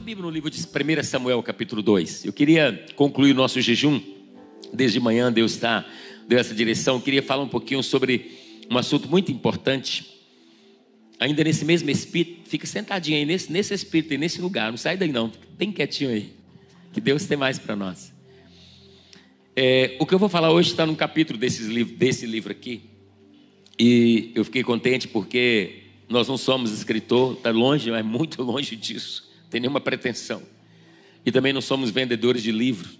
Sua Bíblia no livro de 1 Samuel, capítulo 2. Eu queria concluir o nosso jejum. Desde manhã Deus está, deu essa direção. Eu queria falar um pouquinho sobre um assunto muito importante. Ainda nesse mesmo espírito, fica sentadinho aí, nesse, nesse espírito, aí, nesse lugar. Não sai daí não, fica bem quietinho aí. Que Deus tem mais para nós. É, o que eu vou falar hoje está no capítulo desse livro, desse livro aqui. E eu fiquei contente porque nós não somos escritor, está longe, mas muito longe disso tem nenhuma pretensão. E também não somos vendedores de livros,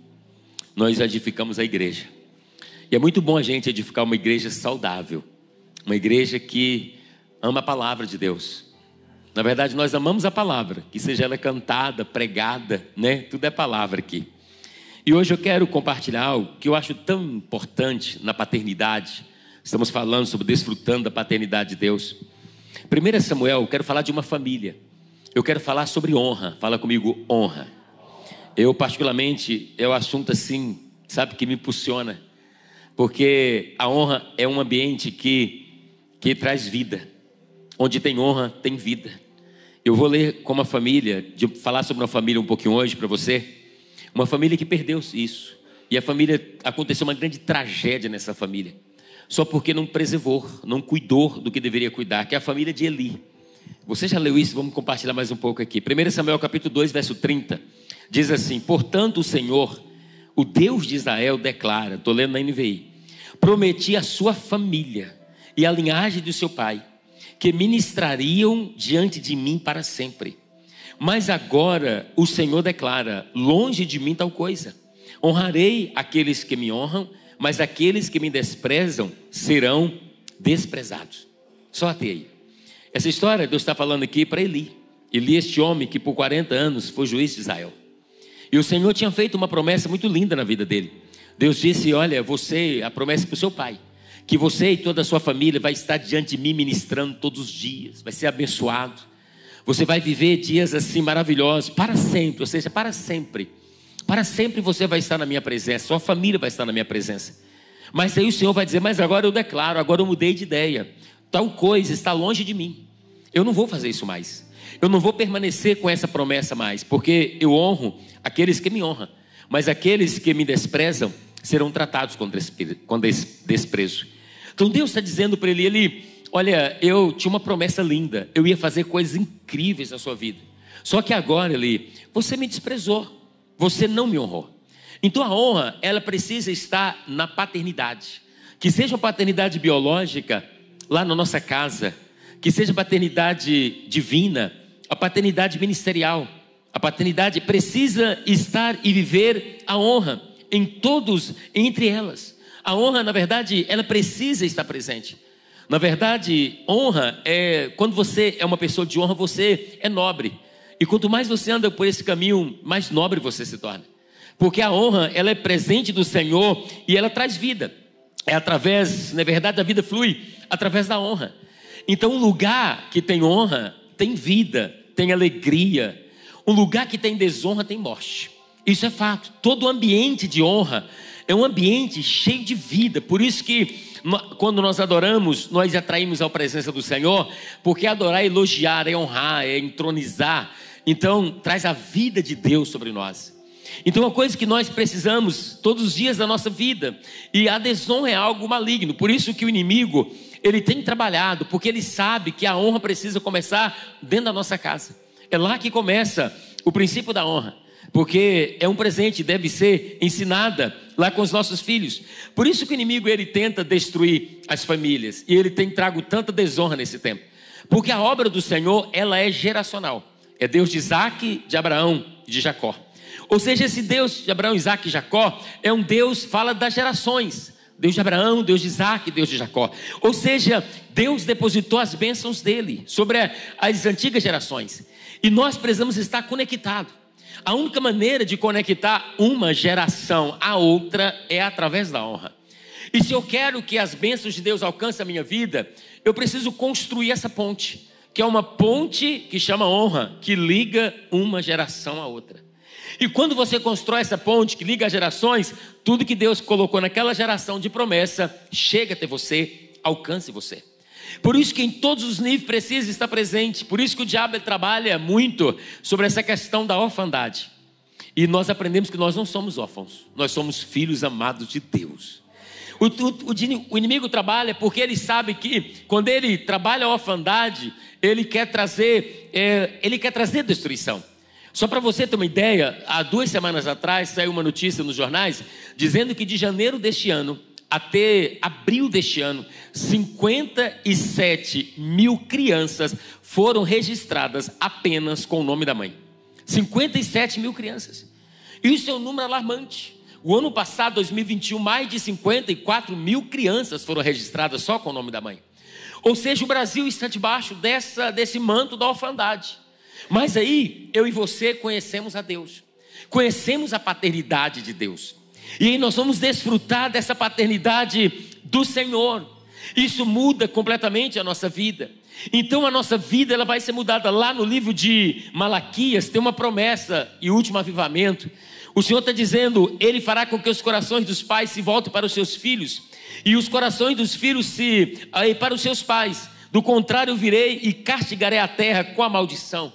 nós edificamos a igreja. E é muito bom a gente edificar uma igreja saudável, uma igreja que ama a palavra de Deus. Na verdade, nós amamos a palavra, que seja ela cantada, pregada, né? Tudo é palavra aqui. E hoje eu quero compartilhar algo que eu acho tão importante na paternidade. Estamos falando sobre desfrutando da paternidade de Deus. 1 Samuel, eu quero falar de uma família eu quero falar sobre honra. Fala comigo, honra. Eu, particularmente, é o um assunto assim, sabe, que me impulsiona. Porque a honra é um ambiente que, que traz vida. Onde tem honra, tem vida. Eu vou ler com uma família, de falar sobre uma família um pouquinho hoje para você. Uma família que perdeu isso. E a família, aconteceu uma grande tragédia nessa família. Só porque não preservou, não cuidou do que deveria cuidar, que é a família de Eli. Você já leu isso? Vamos compartilhar mais um pouco aqui. 1 Samuel capítulo 2, verso 30. Diz assim: Portanto, o Senhor, o Deus de Israel, declara, estou lendo na NVI, prometi à sua família e à linhagem do seu pai, que ministrariam diante de mim para sempre. Mas agora o Senhor declara: longe de mim tal coisa. Honrarei aqueles que me honram, mas aqueles que me desprezam serão desprezados. Só até aí. Essa história Deus está falando aqui para Eli. Eli, este homem que por 40 anos foi juiz de Israel. E o Senhor tinha feito uma promessa muito linda na vida dele. Deus disse: Olha, você, a promessa para o seu pai, que você e toda a sua família vai estar diante de mim ministrando todos os dias, vai ser abençoado. Você vai viver dias assim maravilhosos para sempre, ou seja, para sempre. Para sempre você vai estar na minha presença, sua família vai estar na minha presença. Mas aí o Senhor vai dizer: Mas agora eu declaro, agora eu mudei de ideia tal coisa está longe de mim. Eu não vou fazer isso mais. Eu não vou permanecer com essa promessa mais, porque eu honro aqueles que me honram, mas aqueles que me desprezam serão tratados com desprezo. Então Deus está dizendo para ele, ele, olha, eu tinha uma promessa linda, eu ia fazer coisas incríveis na sua vida. Só que agora, ele, você me desprezou, você não me honrou. Então a honra, ela precisa estar na paternidade. Que seja uma paternidade biológica, lá na nossa casa, que seja paternidade divina, a paternidade ministerial. A paternidade precisa estar e viver a honra em todos, entre elas. A honra, na verdade, ela precisa estar presente. Na verdade, honra é quando você é uma pessoa de honra, você é nobre. E quanto mais você anda por esse caminho, mais nobre você se torna. Porque a honra, ela é presente do Senhor e ela traz vida. É através, na verdade, a vida flui através da honra. Então, um lugar que tem honra tem vida, tem alegria. Um lugar que tem desonra tem morte. Isso é fato. Todo ambiente de honra é um ambiente cheio de vida. Por isso que quando nós adoramos, nós atraímos a presença do Senhor, porque adorar é elogiar, é honrar, é entronizar. Então, traz a vida de Deus sobre nós. Então, uma coisa que nós precisamos todos os dias da nossa vida, e a desonra é algo maligno, por isso que o inimigo, ele tem trabalhado, porque ele sabe que a honra precisa começar dentro da nossa casa. É lá que começa o princípio da honra, porque é um presente, deve ser ensinada lá com os nossos filhos. Por isso que o inimigo ele tenta destruir as famílias, e ele tem trago tanta desonra nesse tempo. Porque a obra do Senhor, ela é geracional. É Deus de Isaac, de Abraão de Jacó. Ou seja, esse Deus de Abraão, Isaac e Jacó é um Deus, fala das gerações. Deus de Abraão, Deus de Isaac, Deus de Jacó. Ou seja, Deus depositou as bênçãos dele sobre as antigas gerações. E nós precisamos estar conectados. A única maneira de conectar uma geração à outra é através da honra. E se eu quero que as bênçãos de Deus alcancem a minha vida, eu preciso construir essa ponte, que é uma ponte que chama honra, que liga uma geração à outra. E quando você constrói essa ponte que liga as gerações, tudo que Deus colocou naquela geração de promessa chega até você, alcance você. Por isso que em todos os níveis precisa estar presente. Por isso que o diabo trabalha muito sobre essa questão da orfandade. E nós aprendemos que nós não somos órfãos, nós somos filhos amados de Deus. O, o, o, inimigo trabalha porque ele sabe que quando ele trabalha a orfandade, ele quer trazer, é, ele quer trazer destruição. Só para você ter uma ideia, há duas semanas atrás saiu uma notícia nos jornais dizendo que de janeiro deste ano até abril deste ano, 57 mil crianças foram registradas apenas com o nome da mãe. 57 mil crianças. Isso é um número alarmante. O ano passado, 2021, mais de 54 mil crianças foram registradas só com o nome da mãe. Ou seja, o Brasil está debaixo dessa, desse manto da orfandade. Mas aí, eu e você conhecemos a Deus, conhecemos a paternidade de Deus. E aí nós vamos desfrutar dessa paternidade do Senhor. Isso muda completamente a nossa vida. Então a nossa vida ela vai ser mudada lá no livro de Malaquias, tem uma promessa e último avivamento. O Senhor está dizendo, Ele fará com que os corações dos pais se voltem para os seus filhos e os corações dos filhos se aí, para os seus pais. Do contrário, virei e castigarei a terra com a maldição.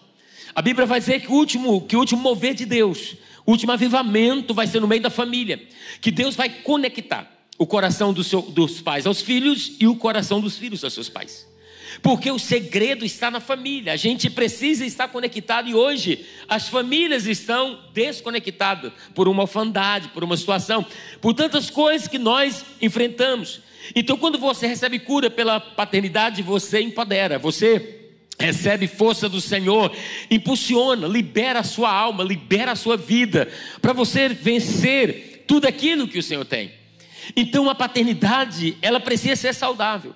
A Bíblia vai dizer que o último, que o último mover de Deus o último avivamento vai ser no meio da família, que Deus vai conectar o coração do seu, dos pais aos filhos e o coração dos filhos aos seus pais. Porque o segredo está na família. A gente precisa estar conectado e hoje as famílias estão desconectadas por uma orfandade, por uma situação, por tantas coisas que nós enfrentamos. Então, quando você recebe cura pela paternidade, você empodera, você recebe força do Senhor, impulsiona, libera a sua alma, libera a sua vida, para você vencer tudo aquilo que o Senhor tem. Então a paternidade, ela precisa ser saudável.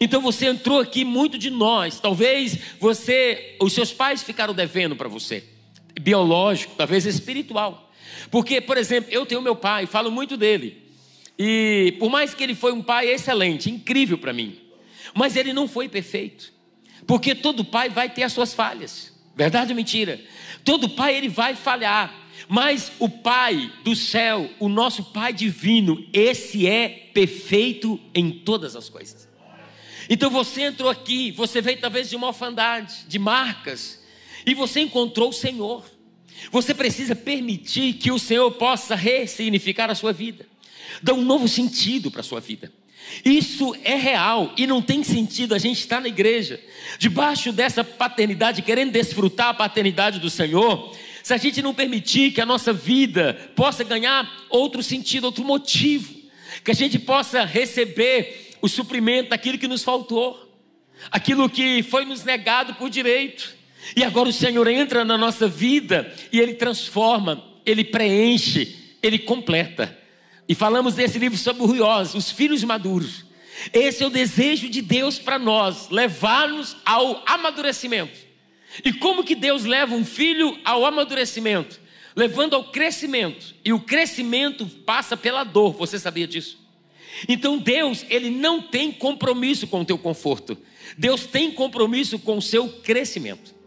Então você entrou aqui muito de nós, talvez você, os seus pais ficaram devendo para você, biológico, talvez espiritual. Porque, por exemplo, eu tenho meu pai, falo muito dele. E por mais que ele foi um pai excelente, incrível para mim, mas ele não foi perfeito. Porque todo pai vai ter as suas falhas. Verdade ou mentira? Todo pai ele vai falhar. Mas o Pai do céu, o nosso Pai divino, esse é perfeito em todas as coisas. Então você entrou aqui, você veio talvez de uma orfandade, de marcas, e você encontrou o Senhor. Você precisa permitir que o Senhor possa ressignificar a sua vida, dar um novo sentido para a sua vida. Isso é real e não tem sentido a gente estar na igreja, debaixo dessa paternidade, querendo desfrutar a paternidade do Senhor, se a gente não permitir que a nossa vida possa ganhar outro sentido, outro motivo, que a gente possa receber o suprimento daquilo que nos faltou, aquilo que foi nos negado por direito, e agora o Senhor entra na nossa vida e Ele transforma, Ele preenche, Ele completa. E falamos desse livro sobre o os filhos maduros. Esse é o desejo de Deus para nós, levar-nos ao amadurecimento. E como que Deus leva um filho ao amadurecimento? Levando ao crescimento. E o crescimento passa pela dor, você sabia disso? Então Deus, ele não tem compromisso com o teu conforto. Deus tem compromisso com o seu crescimento.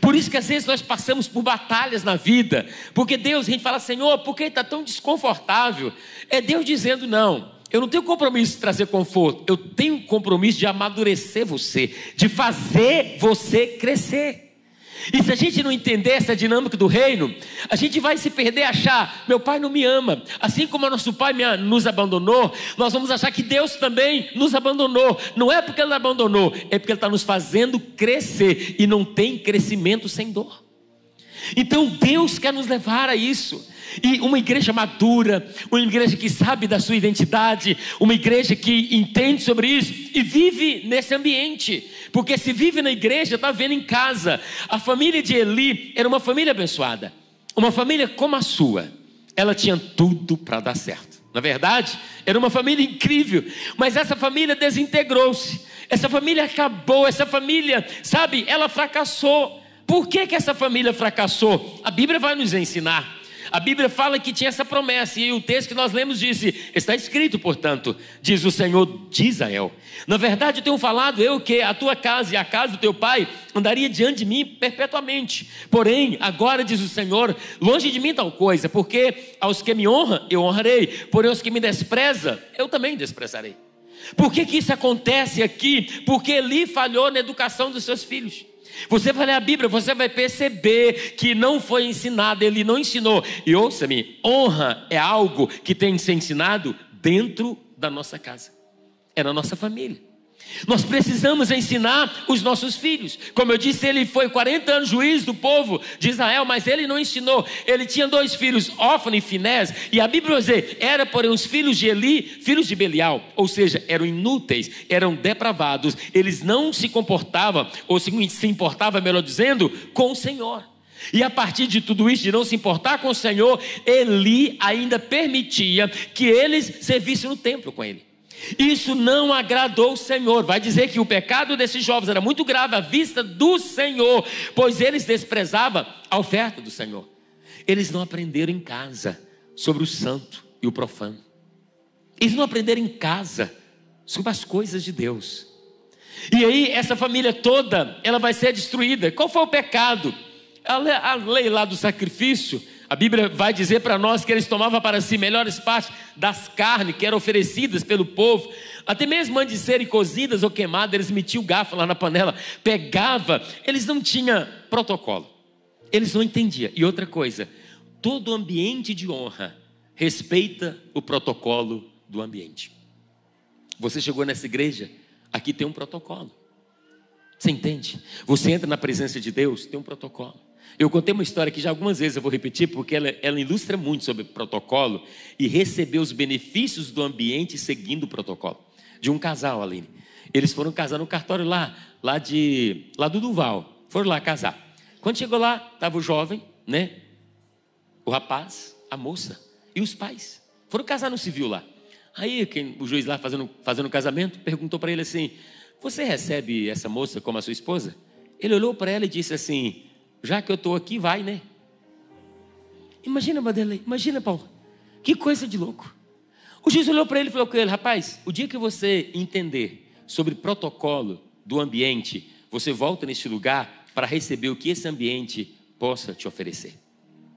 Por isso que às vezes nós passamos por batalhas na vida, porque Deus, a gente fala, Senhor, por que está tão desconfortável? É Deus dizendo, não, eu não tenho compromisso de trazer conforto, eu tenho compromisso de amadurecer você, de fazer você crescer. E se a gente não entender essa dinâmica do reino, a gente vai se perder achar, meu pai não me ama. Assim como nosso pai nos abandonou, nós vamos achar que Deus também nos abandonou. Não é porque ele abandonou, é porque ele está nos fazendo crescer. E não tem crescimento sem dor. Então Deus quer nos levar a isso. E uma igreja madura, uma igreja que sabe da sua identidade, uma igreja que entende sobre isso e vive nesse ambiente. Porque se vive na igreja, está vendo em casa. A família de Eli era uma família abençoada, uma família como a sua. Ela tinha tudo para dar certo. Na verdade, era uma família incrível, mas essa família desintegrou-se. Essa família acabou, essa família, sabe, ela fracassou. Por que, que essa família fracassou? A Bíblia vai nos ensinar. A Bíblia fala que tinha essa promessa, e o texto que nós lemos disse: está escrito, portanto, diz o Senhor de Israel. Na verdade, eu tenho falado eu que a tua casa e a casa do teu pai andaria diante de mim perpetuamente. Porém, agora diz o Senhor: longe de mim tal coisa, porque aos que me honram eu honrarei, porém aos que me despreza eu também desprezarei. Por que, que isso acontece aqui? Porque Eli falhou na educação dos seus filhos. Você vai ler a Bíblia, você vai perceber que não foi ensinado, ele não ensinou. E ouça-me, honra é algo que tem que ser ensinado dentro da nossa casa, é na nossa família. Nós precisamos ensinar os nossos filhos. Como eu disse, ele foi 40 anos juiz do povo de Israel, mas ele não ensinou. Ele tinha dois filhos, Ófano e Finés, e a Bíblia diz: era porém os filhos de Eli, filhos de Belial, ou seja, eram inúteis, eram depravados, eles não se comportavam, ou se, importavam, melhor dizendo, com o Senhor. E a partir de tudo isso, de não se importar com o Senhor, Eli ainda permitia que eles servissem no templo com ele. Isso não agradou o Senhor. Vai dizer que o pecado desses jovens era muito grave à vista do Senhor, pois eles desprezavam a oferta do Senhor. Eles não aprenderam em casa sobre o santo e o profano. Eles não aprenderam em casa sobre as coisas de Deus. E aí essa família toda, ela vai ser destruída. Qual foi o pecado? A lei lá do sacrifício a Bíblia vai dizer para nós que eles tomavam para si melhores partes das carnes que eram oferecidas pelo povo, até mesmo antes de serem cozidas ou queimadas, eles metiam o garfo lá na panela, pegava, eles não tinham protocolo, eles não entendiam. E outra coisa, todo ambiente de honra respeita o protocolo do ambiente. Você chegou nessa igreja, aqui tem um protocolo. Você entende? Você entra na presença de Deus, tem um protocolo. Eu contei uma história que já algumas vezes eu vou repetir, porque ela, ela ilustra muito sobre protocolo e receber os benefícios do ambiente seguindo o protocolo. De um casal, Aline. Eles foram casar no cartório lá, lá, de, lá do Duval. Foram lá casar. Quando chegou lá, estava o jovem, né? O rapaz, a moça e os pais. Foram casar no civil lá. Aí quem, o juiz lá fazendo, fazendo casamento perguntou para ele assim: Você recebe essa moça como a sua esposa? Ele olhou para ela e disse assim: já que eu estou aqui, vai, né? Imagina, Madeleine, imagina, Paulo. Que coisa de louco. O juiz olhou para ele e falou com ele: rapaz, o dia que você entender sobre protocolo do ambiente, você volta neste lugar para receber o que esse ambiente possa te oferecer.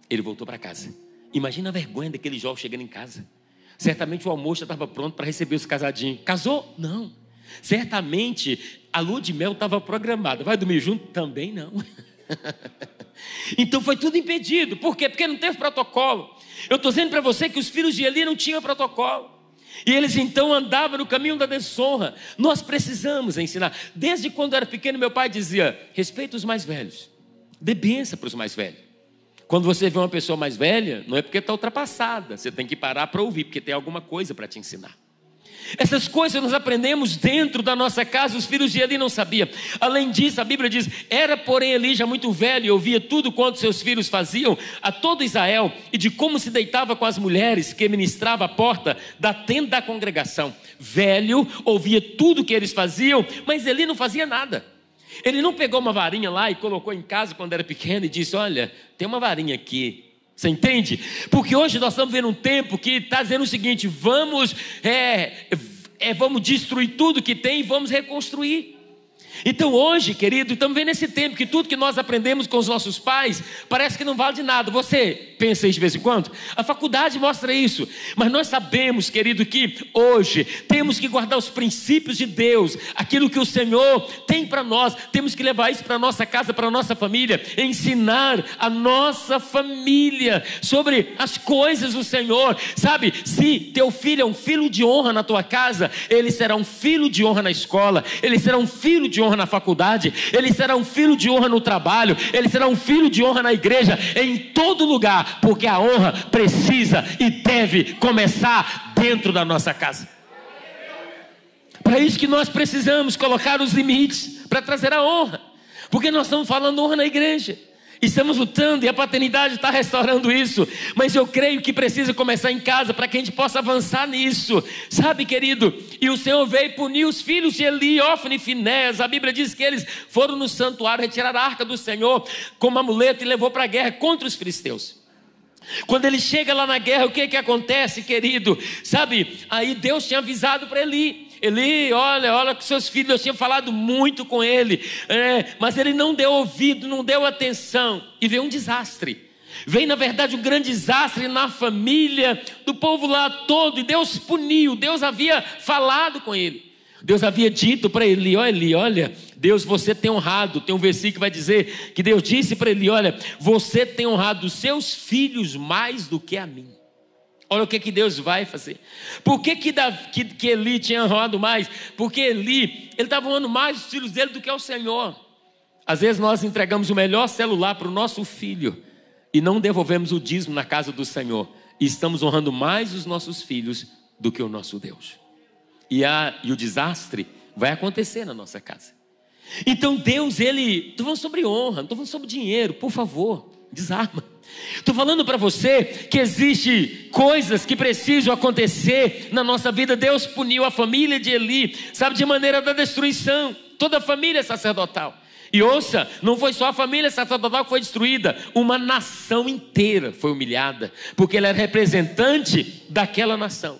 Ele voltou para casa. Imagina a vergonha daquele jovem chegando em casa. Certamente o almoço já estava pronto para receber os casadinhos. Casou? Não. Certamente a lua de mel estava programada. Vai dormir junto? Também não. então foi tudo impedido. Por quê? Porque não teve protocolo. Eu estou dizendo para você que os filhos de Eli não tinham protocolo. E eles então andavam no caminho da desonra. Nós precisamos ensinar. Desde quando eu era pequeno, meu pai dizia: respeita os mais velhos, dê benção para os mais velhos. Quando você vê uma pessoa mais velha, não é porque está ultrapassada, você tem que parar para ouvir, porque tem alguma coisa para te ensinar. Essas coisas nós aprendemos dentro da nossa casa, os filhos de Eli não sabiam. Além disso, a Bíblia diz: era porém Eli já muito velho e ouvia tudo quanto seus filhos faziam a todo Israel e de como se deitava com as mulheres que ministrava à porta da tenda da congregação. Velho, ouvia tudo que eles faziam, mas Eli não fazia nada. Ele não pegou uma varinha lá e colocou em casa quando era pequeno e disse: Olha, tem uma varinha aqui, você entende? Porque hoje nós estamos vendo um tempo que está dizendo o seguinte: vamos, é, é, vamos destruir tudo que tem e vamos reconstruir. Então hoje, querido, estamos vendo esse tempo que tudo que nós aprendemos com os nossos pais parece que não vale de nada. Você pensa isso de vez em quando? A faculdade mostra isso. Mas nós sabemos, querido, que hoje temos que guardar os princípios de Deus, aquilo que o Senhor tem para nós. Temos que levar isso para nossa casa, para nossa família, ensinar a nossa família sobre as coisas do Senhor. Sabe? Se teu filho é um filho de honra na tua casa, ele será um filho de honra na escola, ele será um filho de honra honra na faculdade, ele será um filho de honra no trabalho, ele será um filho de honra na igreja, em todo lugar, porque a honra precisa e deve começar dentro da nossa casa. Para isso que nós precisamos colocar os limites para trazer a honra, porque nós estamos falando honra na igreja. Estamos lutando e a paternidade está restaurando isso, mas eu creio que precisa começar em casa para que a gente possa avançar nisso, sabe, querido? E o Senhor veio punir os filhos de Eli, Ofne e Finés. A Bíblia diz que eles foram no santuário retirar a arca do Senhor como amuleto e levou para a guerra contra os filisteus. Quando ele chega lá na guerra, o que que acontece, querido? Sabe, aí Deus tinha avisado para Eli. Eli, olha, olha que seus filhos, eu tinha falado muito com ele, é, mas ele não deu ouvido, não deu atenção, e veio um desastre. Veio, na verdade, um grande desastre na família do povo lá todo, e Deus puniu, Deus havia falado com ele. Deus havia dito para ele: olha, Eli, olha, Deus, você tem honrado. Tem um versículo que vai dizer que Deus disse para ele: olha, você tem honrado os seus filhos mais do que a mim. Olha o que, que Deus vai fazer. Por que, que, Davi, que, que Eli tinha honrado mais? Porque Eli, ele estava honrando mais os filhos dele do que o Senhor. Às vezes nós entregamos o melhor celular para o nosso filho e não devolvemos o dízimo na casa do Senhor. E estamos honrando mais os nossos filhos do que o nosso Deus. E, a, e o desastre vai acontecer na nossa casa. Então Deus, ele. Estou falando sobre honra, não estou falando sobre dinheiro, por favor, desarma. Estou falando para você que existe coisas que precisam acontecer na nossa vida. Deus puniu a família de Eli, sabe, de maneira da destruição, toda a família sacerdotal. E ouça, não foi só a família sacerdotal que foi destruída, uma nação inteira foi humilhada, porque ele era representante daquela nação.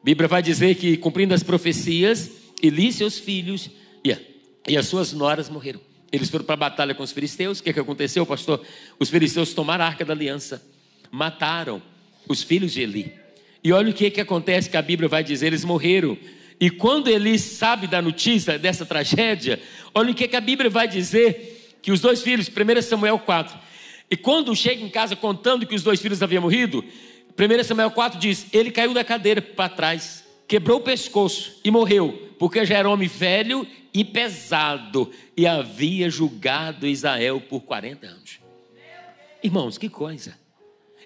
A Bíblia vai dizer que, cumprindo as profecias, Eli e seus filhos e, e as suas noras morreram. Eles foram para a batalha com os filisteus. O que, que aconteceu, pastor? Os filisteus tomaram a arca da aliança, mataram os filhos de Eli. E olha o que, que acontece que a Bíblia vai dizer: eles morreram. E quando Eli sabe da notícia dessa tragédia, olha o que, que a Bíblia vai dizer: que os dois filhos, 1 Samuel 4, e quando chega em casa contando que os dois filhos haviam morrido, 1 Samuel 4 diz: ele caiu da cadeira para trás, quebrou o pescoço e morreu, porque já era homem velho e pesado e havia julgado Israel por 40 anos. Irmãos, que coisa.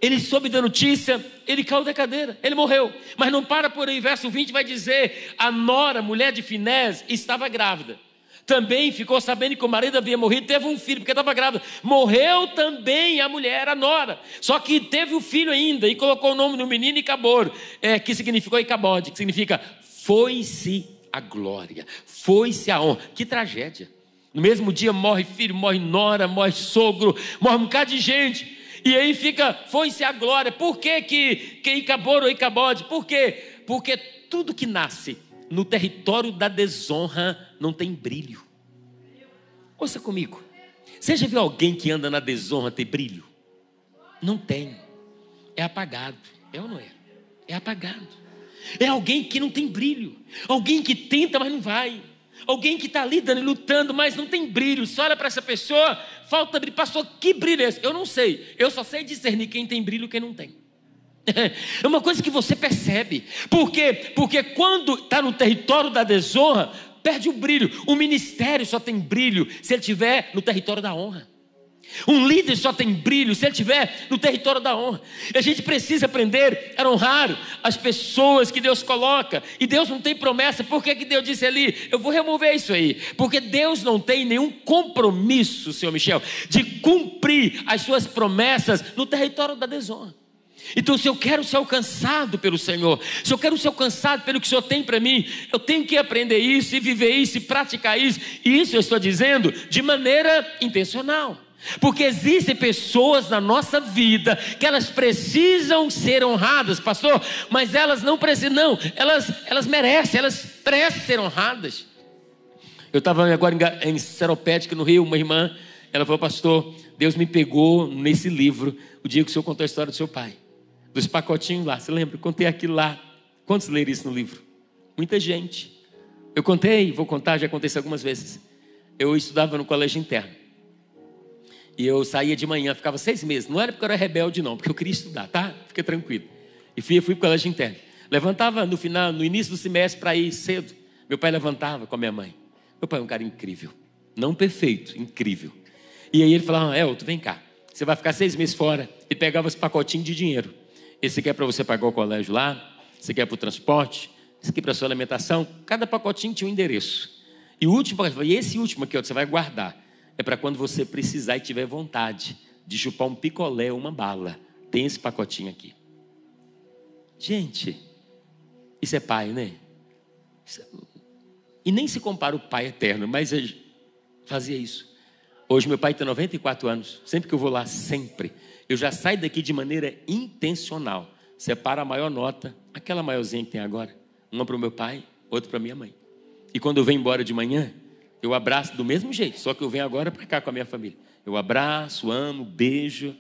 Ele soube da notícia, ele caiu da cadeira, ele morreu. Mas não para por aí, verso 20 vai dizer: a nora, mulher de Finés, estava grávida. Também ficou sabendo que o marido havia morrido, teve um filho, porque estava grávida. Morreu também a mulher, a nora. Só que teve o filho ainda e colocou o nome do menino Icabor, é, que significou Icabode, que significa foi-se a glória, foi-se a honra. Que tragédia. No mesmo dia morre filho, morre nora, morre sogro, morre um bocado de gente. E aí fica, foi-se a glória. Por que que, que Icabor ou Icabode? Por quê? Porque tudo que nasce no território da desonra não tem brilho. Ouça comigo. Você já viu alguém que anda na desonra ter brilho? Não tem. É apagado. É ou não é? É apagado. É alguém que não tem brilho. Alguém que tenta, mas não vai. Alguém que está ali lutando, mas não tem brilho. Você olha para essa pessoa, falta brilho. Pastor, que brilho é esse? Eu não sei. Eu só sei discernir quem tem brilho e quem não tem. É uma coisa que você percebe. Por quê? Porque quando está no território da desonra, perde o brilho. O ministério só tem brilho se ele estiver no território da honra. Um líder só tem brilho se ele estiver no território da honra. E a gente precisa aprender a honrar as pessoas que Deus coloca. E Deus não tem promessa. Por que, que Deus disse ali? Eu vou remover isso aí. Porque Deus não tem nenhum compromisso, senhor Michel, de cumprir as suas promessas no território da desonra. Então, se eu quero ser alcançado pelo Senhor, se eu quero ser alcançado pelo que o Senhor tem para mim, eu tenho que aprender isso e viver isso e praticar isso. E isso eu estou dizendo de maneira intencional. Porque existem pessoas na nossa vida que elas precisam ser honradas, pastor, mas elas não precisam, não, elas, elas merecem, elas precisam ser honradas. Eu estava agora em Seropédica, no Rio, uma irmã, ela falou, pastor, Deus me pegou nesse livro, o dia que o senhor contou a história do seu pai, dos pacotinhos lá, você lembra? Eu contei aquilo lá. Quantos leram isso no livro? Muita gente. Eu contei, vou contar, já aconteceu algumas vezes. Eu estudava no colégio interno. E eu saía de manhã, ficava seis meses. Não era porque eu era rebelde, não, porque eu queria estudar, tá? Fica tranquilo. E fui, fui para o colégio interno. Levantava no final, no início do semestre para ir cedo. Meu pai levantava com a minha mãe. Meu pai é um cara incrível. Não perfeito, incrível. E aí ele falava, Elton, vem cá. Você vai ficar seis meses fora. E pegava esse pacotinho de dinheiro. Esse aqui é para você pagar o colégio lá. Esse aqui é para o transporte. Esse aqui é para a sua alimentação. Cada pacotinho tinha um endereço. E o último, e esse último aqui, ó, você vai guardar é para quando você precisar e tiver vontade, de chupar um picolé, uma bala. Tem esse pacotinho aqui. Gente, isso é pai, né? É... E nem se compara o pai eterno, mas fazia isso. Hoje meu pai tem 94 anos. Sempre que eu vou lá, sempre. Eu já saio daqui de maneira intencional. Separa a maior nota, aquela maiorzinha que tem agora. Uma para o meu pai, outra para minha mãe. E quando eu venho embora de manhã, eu abraço do mesmo jeito, só que eu venho agora para cá com a minha família. Eu abraço, amo, beijo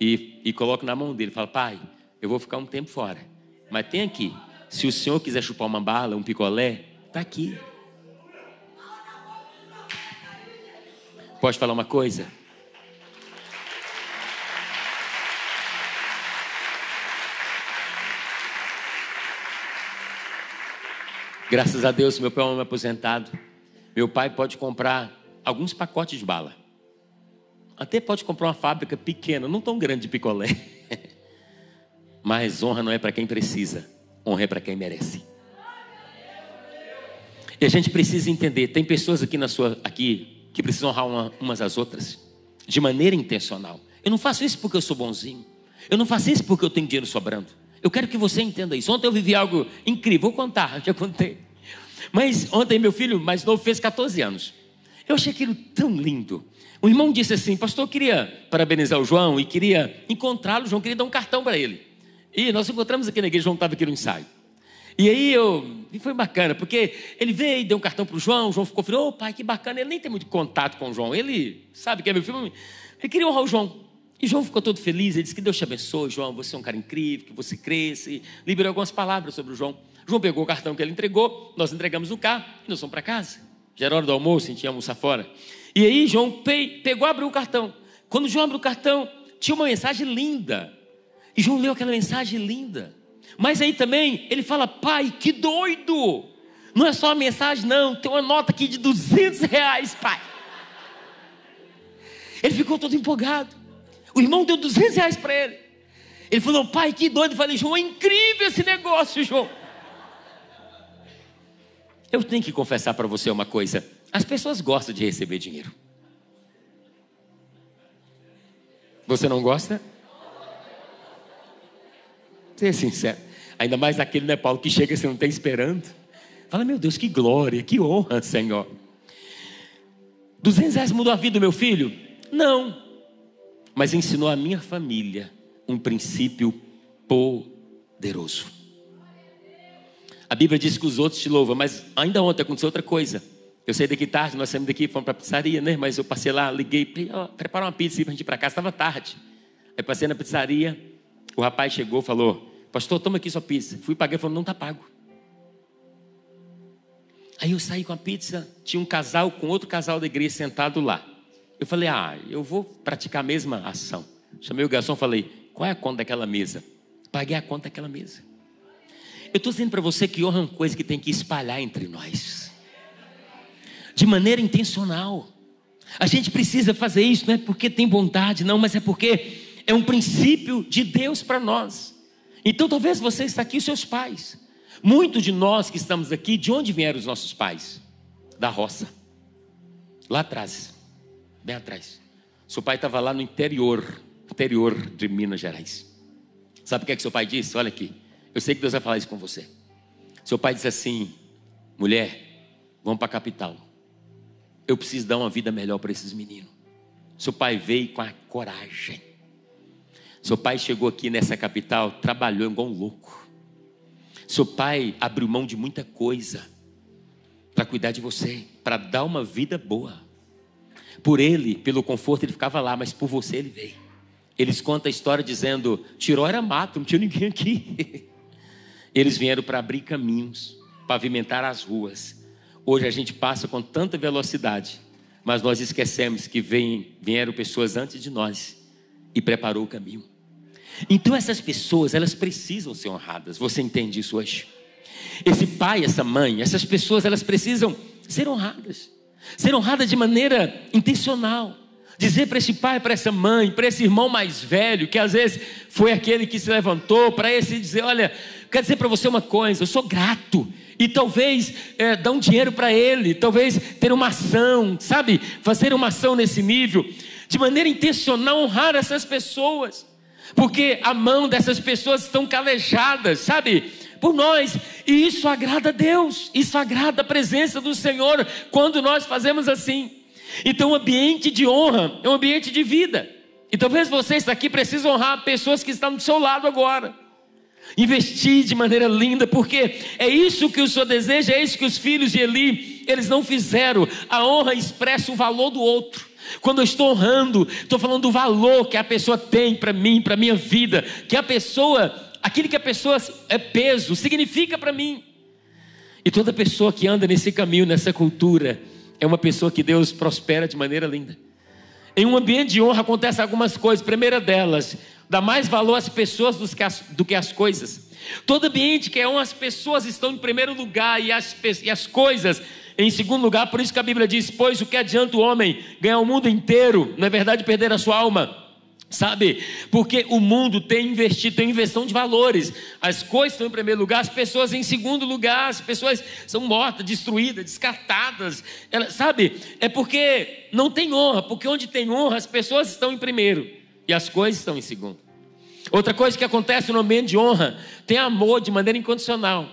e, e coloco na mão dele. Falo, pai, eu vou ficar um tempo fora. Mas tem aqui. Se o senhor quiser chupar uma bala, um picolé, está aqui. Pode falar uma coisa? Graças a Deus, meu pai é um aposentado. Meu pai pode comprar alguns pacotes de bala. Até pode comprar uma fábrica pequena, não tão grande de picolé. Mas honra não é para quem precisa, honra é para quem merece. E a gente precisa entender, tem pessoas aqui na sua aqui que precisam honrar uma, umas às outras, de maneira intencional. Eu não faço isso porque eu sou bonzinho. Eu não faço isso porque eu tenho dinheiro sobrando. Eu quero que você entenda isso. Ontem eu vivi algo incrível. Vou contar, já contei. Mas ontem meu filho mais novo fez 14 anos. Eu achei aquilo tão lindo. O irmão disse assim: Pastor, eu queria parabenizar o João e queria encontrá-lo. João queria dar um cartão para ele. E nós encontramos aqui na igreja. João estava aqui no ensaio. E aí eu, e foi bacana, porque ele veio e deu um cartão para o João, o João ficou falando, ô oh, pai, que bacana, ele nem tem muito contato com o João, ele sabe que é meu filho, ele queria honrar o João. E João ficou todo feliz, ele disse que Deus te abençoe, João, você é um cara incrível, que você cresça, e liberou algumas palavras sobre o João. João pegou o cartão que ele entregou, nós entregamos no carro e nós fomos para casa. Já era hora do almoço, a gente ia almoçar fora. E aí João pegou, abriu o cartão. Quando João abriu o cartão, tinha uma mensagem linda. E João leu aquela mensagem linda. Mas aí também ele fala: pai, que doido! Não é só a mensagem, não. Tem uma nota aqui de 200 reais, pai. Ele ficou todo empolgado. O irmão deu 200 reais para ele. Ele falou: pai, que doido. Eu falei: João, é incrível esse negócio, João. Eu tenho que confessar para você uma coisa: as pessoas gostam de receber dinheiro. Você não gosta? Ser sincero. Ainda mais aquele, né, Paulo, que chega e você não está esperando. Fala, meu Deus, que glória, que honra, Senhor. 200 reais mudou a vida do meu filho? Não. Mas ensinou a minha família um princípio poderoso. A Bíblia diz que os outros te louvam, mas ainda ontem aconteceu outra coisa. Eu saí daqui tarde, nós saímos daqui, fomos para a pizzaria, né? Mas eu passei lá, liguei, prepara uma pizza para a gente ir para casa, estava tarde. Aí passei na pizzaria, o rapaz chegou falou: Pastor, toma aqui sua pizza. Fui pagar falou: Não está pago. Aí eu saí com a pizza, tinha um casal com outro casal da igreja sentado lá. Eu falei: Ah, eu vou praticar a mesma ação. Chamei o garçom e falei: Qual é a conta daquela mesa? Paguei a conta daquela mesa. Eu estou dizendo para você que honra é uma coisa que tem que espalhar entre nós, de maneira intencional. A gente precisa fazer isso, não é porque tem vontade, não, mas é porque é um princípio de Deus para nós. Então talvez você está aqui, os seus pais. Muitos de nós que estamos aqui, de onde vieram os nossos pais? Da roça. Lá atrás. Bem atrás. Seu pai estava lá no interior, interior de Minas Gerais. Sabe o que é que seu pai disse? Olha aqui. Eu sei que Deus vai falar isso com você. Seu pai disse assim: mulher, vamos para a capital. Eu preciso dar uma vida melhor para esses meninos. Seu pai veio com a coragem seu pai chegou aqui nessa capital, trabalhou igual um louco. Seu pai abriu mão de muita coisa para cuidar de você, para dar uma vida boa. Por ele, pelo conforto, ele ficava lá, mas por você ele veio. Eles contam a história dizendo: Tiró era mato, não tinha ninguém aqui. Eles vieram para abrir caminhos, pavimentar as ruas. Hoje a gente passa com tanta velocidade, mas nós esquecemos que vem, vieram pessoas antes de nós e preparou o caminho. Então essas pessoas, elas precisam ser honradas. Você entende isso hoje? Esse pai, essa mãe, essas pessoas, elas precisam ser honradas. Ser honradas de maneira intencional. Dizer para esse pai, para essa mãe, para esse irmão mais velho, que às vezes foi aquele que se levantou, para esse dizer: Olha, quero dizer para você uma coisa, eu sou grato. E talvez é, dar um dinheiro para ele, talvez ter uma ação, sabe? Fazer uma ação nesse nível de maneira intencional, honrar essas pessoas, porque a mão dessas pessoas estão calejadas, sabe? Por nós, e isso agrada a Deus, isso agrada a presença do Senhor quando nós fazemos assim. Então, o ambiente de honra é um ambiente de vida. E talvez você está aqui precise honrar pessoas que estão do seu lado agora. Investir de maneira linda, porque é isso que o Senhor deseja, é isso que os filhos de Eli, eles não fizeram. A honra expressa o valor do outro. Quando eu estou honrando, estou falando do valor que a pessoa tem para mim, para minha vida, que a pessoa, aquilo que a pessoa é peso, significa para mim. E toda pessoa que anda nesse caminho, nessa cultura, é uma pessoa que Deus prospera de maneira linda. Em um ambiente de honra acontecem algumas coisas. Primeira delas, dá mais valor às pessoas do que às coisas. Todo ambiente que é honra, as pessoas estão em primeiro lugar e as, e as coisas em segundo lugar. Por isso que a Bíblia diz: Pois o que adianta o homem ganhar o mundo inteiro, na é verdade, perder a sua alma? Sabe? Porque o mundo tem investido, tem inversão de valores. As coisas estão em primeiro lugar, as pessoas em segundo lugar, as pessoas são mortas, destruídas, descartadas. Ela, sabe? É porque não tem honra, porque onde tem honra, as pessoas estão em primeiro e as coisas estão em segundo. Outra coisa que acontece no ambiente de honra, tem amor de maneira incondicional.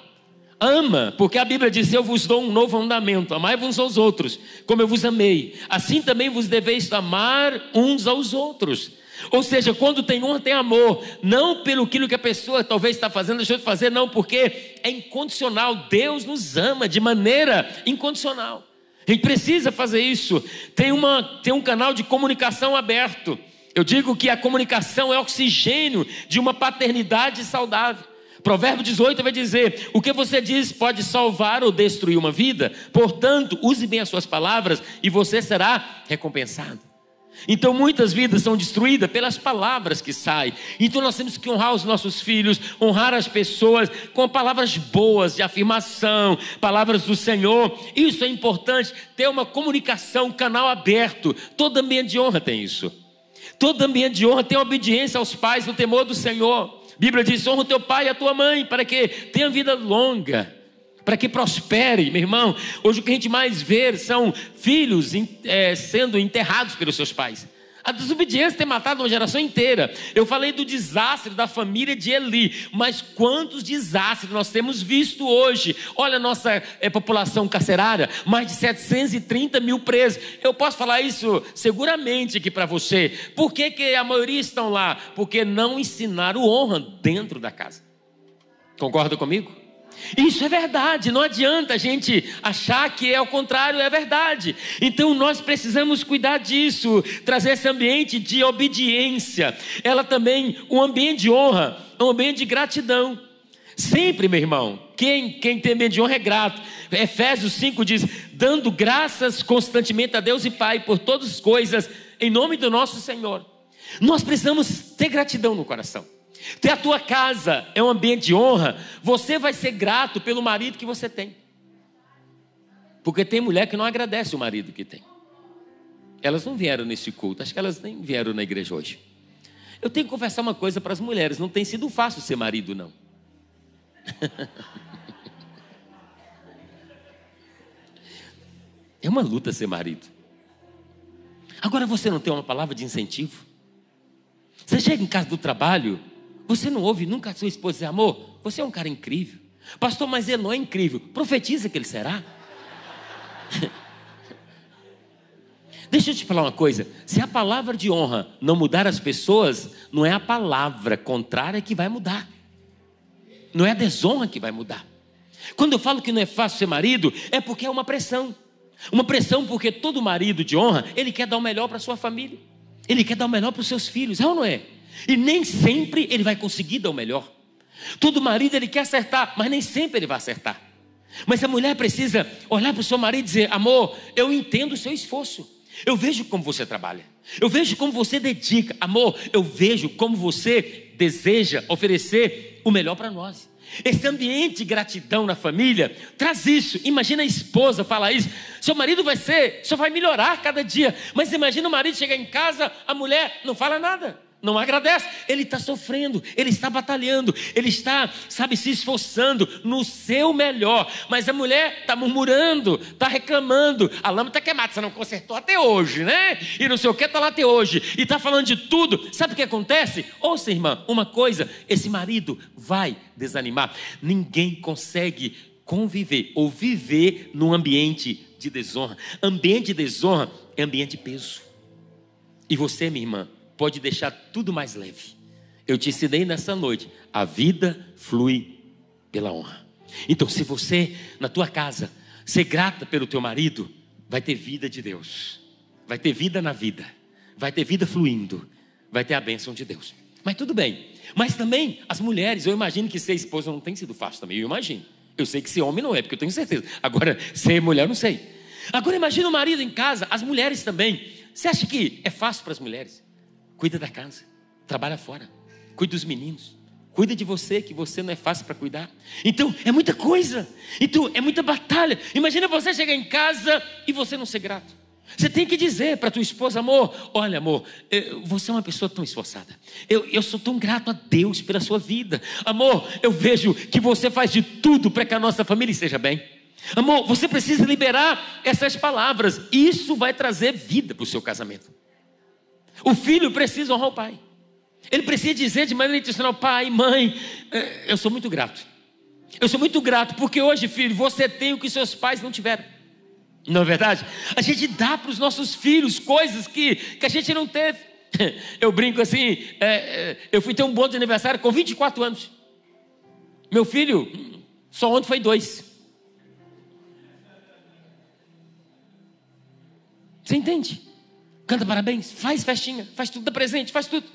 Ama, porque a Bíblia diz: Eu vos dou um novo mandamento, amai-vos aos outros, como eu vos amei. Assim também vos deveis amar uns aos outros. Ou seja, quando tem honra, tem amor. Não pelo que a pessoa talvez está fazendo, deixou de fazer, não, porque é incondicional. Deus nos ama de maneira incondicional. Gente precisa fazer isso. Tem, uma, tem um canal de comunicação aberto. Eu digo que a comunicação é oxigênio de uma paternidade saudável. Provérbio 18 vai dizer: O que você diz pode salvar ou destruir uma vida, portanto, use bem as suas palavras e você será recompensado. Então muitas vidas são destruídas pelas palavras que saem. Então nós temos que honrar os nossos filhos, honrar as pessoas com palavras boas de afirmação, palavras do Senhor. Isso é importante, ter uma comunicação, um canal aberto. Todo ambiente de honra tem isso. Todo ambiente de honra tem obediência aos pais no temor do Senhor. A Bíblia diz: honra o teu pai e a tua mãe, para que tenha vida longa para que prospere, meu irmão. Hoje o que a gente mais vê são filhos é, sendo enterrados pelos seus pais. A desobediência tem matado uma geração inteira. Eu falei do desastre da família de Eli, mas quantos desastres nós temos visto hoje? Olha a nossa é, população carcerária, mais de 730 mil presos. Eu posso falar isso seguramente aqui para você. Por que, que a maioria estão lá? Porque não ensinaram honra dentro da casa. Concorda comigo? Isso é verdade, não adianta a gente achar que é o contrário, é verdade. Então nós precisamos cuidar disso, trazer esse ambiente de obediência. Ela também, um ambiente de honra, um ambiente de gratidão. Sempre, meu irmão, quem, quem tem ambiente de honra é grato. Efésios 5 diz: dando graças constantemente a Deus e Pai por todas as coisas, em nome do nosso Senhor. Nós precisamos ter gratidão no coração. Ter a tua casa é um ambiente de honra, você vai ser grato pelo marido que você tem. Porque tem mulher que não agradece o marido que tem. Elas não vieram nesse culto, acho que elas nem vieram na igreja hoje. Eu tenho que confessar uma coisa para as mulheres: não tem sido fácil ser marido, não. é uma luta ser marido. Agora você não tem uma palavra de incentivo? Você chega em casa do trabalho, você não ouve nunca a sua esposa dizer, amor, você é um cara incrível. Pastor, mas ele não é incrível. Profetiza que ele será. Deixa eu te falar uma coisa: se a palavra de honra não mudar as pessoas, não é a palavra contrária que vai mudar, não é a desonra que vai mudar. Quando eu falo que não é fácil ser marido, é porque é uma pressão. Uma pressão porque todo marido de honra, ele quer dar o melhor para sua família, ele quer dar o melhor para os seus filhos, é ou não é? E nem sempre ele vai conseguir dar o melhor. Todo marido ele quer acertar, mas nem sempre ele vai acertar. Mas a mulher precisa olhar para o seu marido e dizer: Amor, eu entendo o seu esforço. Eu vejo como você trabalha. Eu vejo como você dedica. Amor, eu vejo como você deseja oferecer o melhor para nós. Esse ambiente de gratidão na família traz isso. Imagina a esposa falar isso. Seu marido vai ser, só vai melhorar cada dia. Mas imagina o marido chegar em casa, a mulher não fala nada. Não agradece. Ele está sofrendo, ele está batalhando, ele está, sabe, se esforçando no seu melhor. Mas a mulher está murmurando, está reclamando. A lâmpada está queimada, você não consertou até hoje, né? E não sei o que está lá até hoje. E está falando de tudo. Sabe o que acontece? Ouça, irmã, uma coisa: esse marido vai desanimar. Ninguém consegue conviver ou viver num ambiente de desonra. Ambiente de desonra é ambiente de peso. E você, minha irmã, pode deixar tudo mais leve. Eu te ensinei nessa noite, a vida flui pela honra. Então, se você na tua casa ser grata pelo teu marido, vai ter vida de Deus. Vai ter vida na vida. Vai ter vida fluindo. Vai ter a bênção de Deus. Mas tudo bem. Mas também as mulheres, eu imagino que ser esposa não tem sido fácil também, eu imagino. Eu sei que ser homem não é, porque eu tenho certeza. Agora, ser mulher, eu não sei. Agora imagina o marido em casa, as mulheres também. Você acha que é fácil para as mulheres? Cuida da casa, trabalha fora, cuida dos meninos, cuida de você, que você não é fácil para cuidar. Então, é muita coisa. Então, é muita batalha. Imagina você chegar em casa e você não ser grato. Você tem que dizer para tua esposa, amor, olha, amor, você é uma pessoa tão esforçada. Eu, eu sou tão grato a Deus pela sua vida. Amor, eu vejo que você faz de tudo para que a nossa família esteja bem. Amor, você precisa liberar essas palavras. Isso vai trazer vida para o seu casamento. O filho precisa honrar o pai. Ele precisa dizer de maneira intencional: pai, mãe, eh, eu sou muito grato. Eu sou muito grato porque hoje, filho, você tem o que seus pais não tiveram. Não é verdade? A gente dá para os nossos filhos coisas que, que a gente não teve. Eu brinco assim: é, eu fui ter um bolo de aniversário com 24 anos. Meu filho, só ontem foi dois. Você entende? Canta parabéns, faz festinha, faz tudo, dá presente, faz tudo.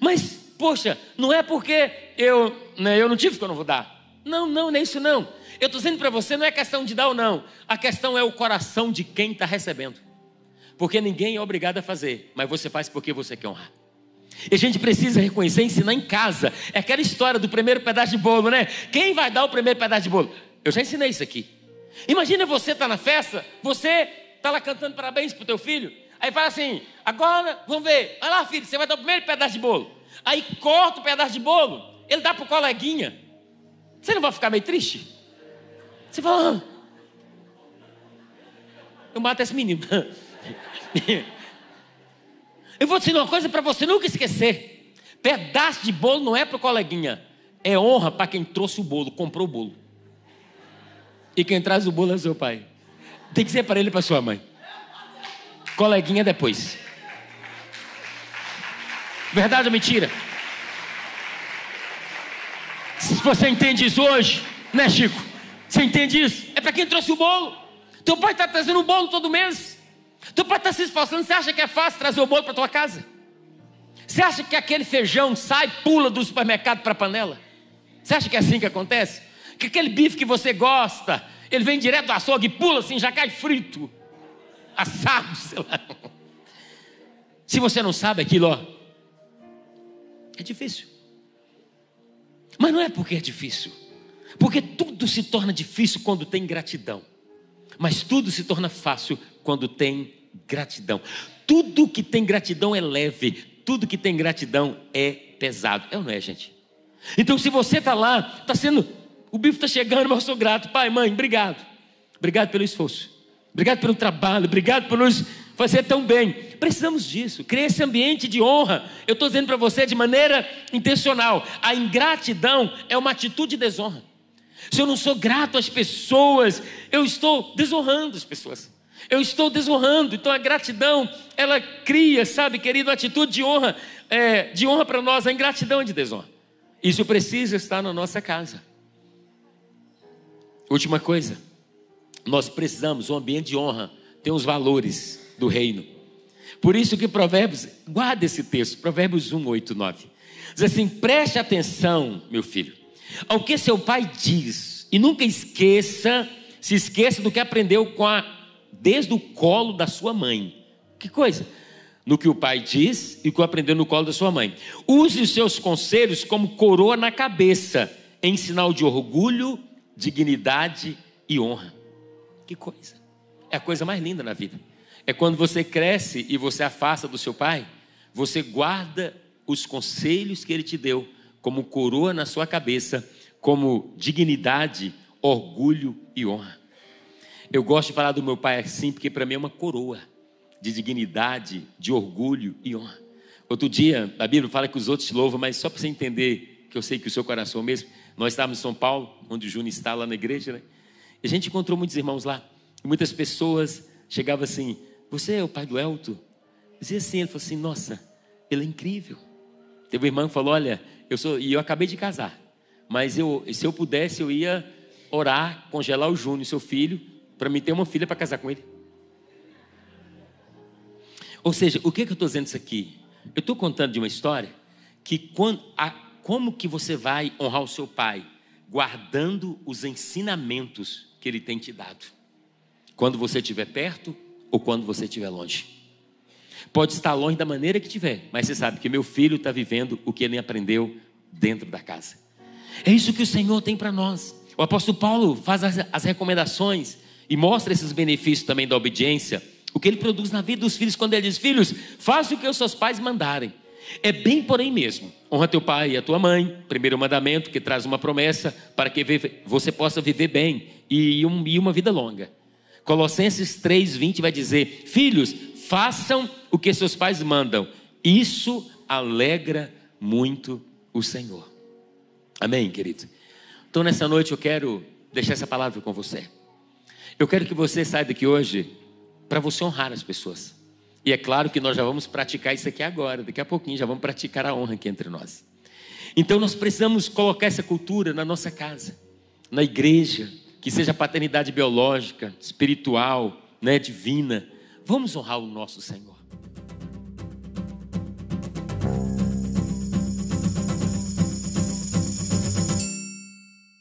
Mas, poxa, não é porque eu, né, eu não tive que eu não vou dar. Não, não, não é isso não. Eu estou dizendo para você, não é questão de dar ou não. A questão é o coração de quem está recebendo. Porque ninguém é obrigado a fazer, mas você faz porque você quer honrar. E a gente precisa reconhecer, ensinar em casa. É aquela história do primeiro pedaço de bolo, né? Quem vai dar o primeiro pedaço de bolo? Eu já ensinei isso aqui. Imagina você estar tá na festa, você está lá cantando parabéns para o teu filho. Aí fala assim: agora, vamos ver. Vai lá, filho, você vai dar o primeiro pedaço de bolo. Aí corta o pedaço de bolo, ele dá para o coleguinha. Você não vai ficar meio triste? Você fala: ah, eu mato esse menino. eu vou te dizer uma coisa para você nunca esquecer: pedaço de bolo não é para o coleguinha, é honra para quem trouxe o bolo, comprou o bolo. E quem traz o bolo é seu pai. Tem que ser para ele e para sua mãe. Coleguinha depois. Verdade ou mentira? Se você entende isso hoje, né, Chico? Você entende isso? É para quem trouxe o bolo. Teu pai está trazendo o bolo todo mês. Teu pai está se esforçando. Você acha que é fácil trazer o bolo para tua casa? Você acha que aquele feijão sai, pula do supermercado para a panela? Você acha que é assim que acontece? Que aquele bife que você gosta, ele vem direto do açougue e pula assim, já cai frito assado, sei lá. Se você não sabe aquilo, ó, é difícil. Mas não é porque é difícil, porque tudo se torna difícil quando tem gratidão, mas tudo se torna fácil quando tem gratidão. Tudo que tem gratidão é leve, tudo que tem gratidão é pesado. É ou não é, gente? Então, se você está lá, está sendo, o bife está chegando, mas eu sou grato, pai, mãe, obrigado, obrigado pelo esforço. Obrigado pelo trabalho, obrigado por nos fazer tão bem. Precisamos disso, criar esse ambiente de honra. Eu estou dizendo para você de maneira intencional: a ingratidão é uma atitude de desonra. Se eu não sou grato às pessoas, eu estou desonrando as pessoas. Eu estou desonrando. Então a gratidão, ela cria, sabe, querido, uma atitude de honra, é, de honra para nós. A ingratidão é de desonra. Isso precisa estar na nossa casa. Última coisa nós precisamos, um ambiente de honra, tem os valores do reino. Por isso que Provérbios, guarda esse texto, Provérbios 1, 8, 9. Diz assim: preste atenção, meu filho, ao que seu pai diz, e nunca esqueça, se esqueça do que aprendeu com a, desde o colo da sua mãe. Que coisa? No que o pai diz e o que aprendeu no colo da sua mãe. Use os seus conselhos como coroa na cabeça, em sinal de orgulho, dignidade e honra. Que coisa! É a coisa mais linda na vida. É quando você cresce e você afasta do seu pai, você guarda os conselhos que ele te deu, como coroa na sua cabeça, como dignidade, orgulho e honra. Eu gosto de falar do meu pai assim, porque para mim é uma coroa de dignidade, de orgulho e honra. Outro dia, a Bíblia fala que os outros te louvam, mas só para você entender, que eu sei que o seu coração mesmo, nós estávamos em São Paulo, onde o Júnior está lá na igreja, né? A gente encontrou muitos irmãos lá. E muitas pessoas chegavam assim: Você é o pai do Elton? Dizia assim, ele falou assim: Nossa, ele é incrível. Teve um irmão que falou: Olha, eu sou, e eu acabei de casar, mas eu, se eu pudesse, eu ia orar, congelar o Júnior, seu filho, para me ter uma filha para casar com ele. Ou seja, o que, que eu estou dizendo isso aqui? Eu estou contando de uma história que quando, a, como que você vai honrar o seu pai? Guardando os ensinamentos que ele tem te dado. Quando você estiver perto ou quando você estiver longe. Pode estar longe da maneira que tiver, mas você sabe que meu filho está vivendo o que ele aprendeu dentro da casa. É isso que o Senhor tem para nós. O apóstolo Paulo faz as, as recomendações e mostra esses benefícios também da obediência, o que ele produz na vida dos filhos quando ele diz: Filhos, faça o que os seus pais mandarem. É bem por aí mesmo. Honra teu pai e a tua mãe, primeiro mandamento que traz uma promessa para que você possa viver bem e uma vida longa. Colossenses 3:20 vai dizer: Filhos, façam o que seus pais mandam. Isso alegra muito o Senhor. Amém, querido. Então nessa noite eu quero deixar essa palavra com você. Eu quero que você saia daqui hoje para você honrar as pessoas. E é claro que nós já vamos praticar isso aqui agora, daqui a pouquinho já vamos praticar a honra aqui entre nós. Então nós precisamos colocar essa cultura na nossa casa, na igreja, que seja paternidade biológica, espiritual, né, divina. Vamos honrar o nosso Senhor.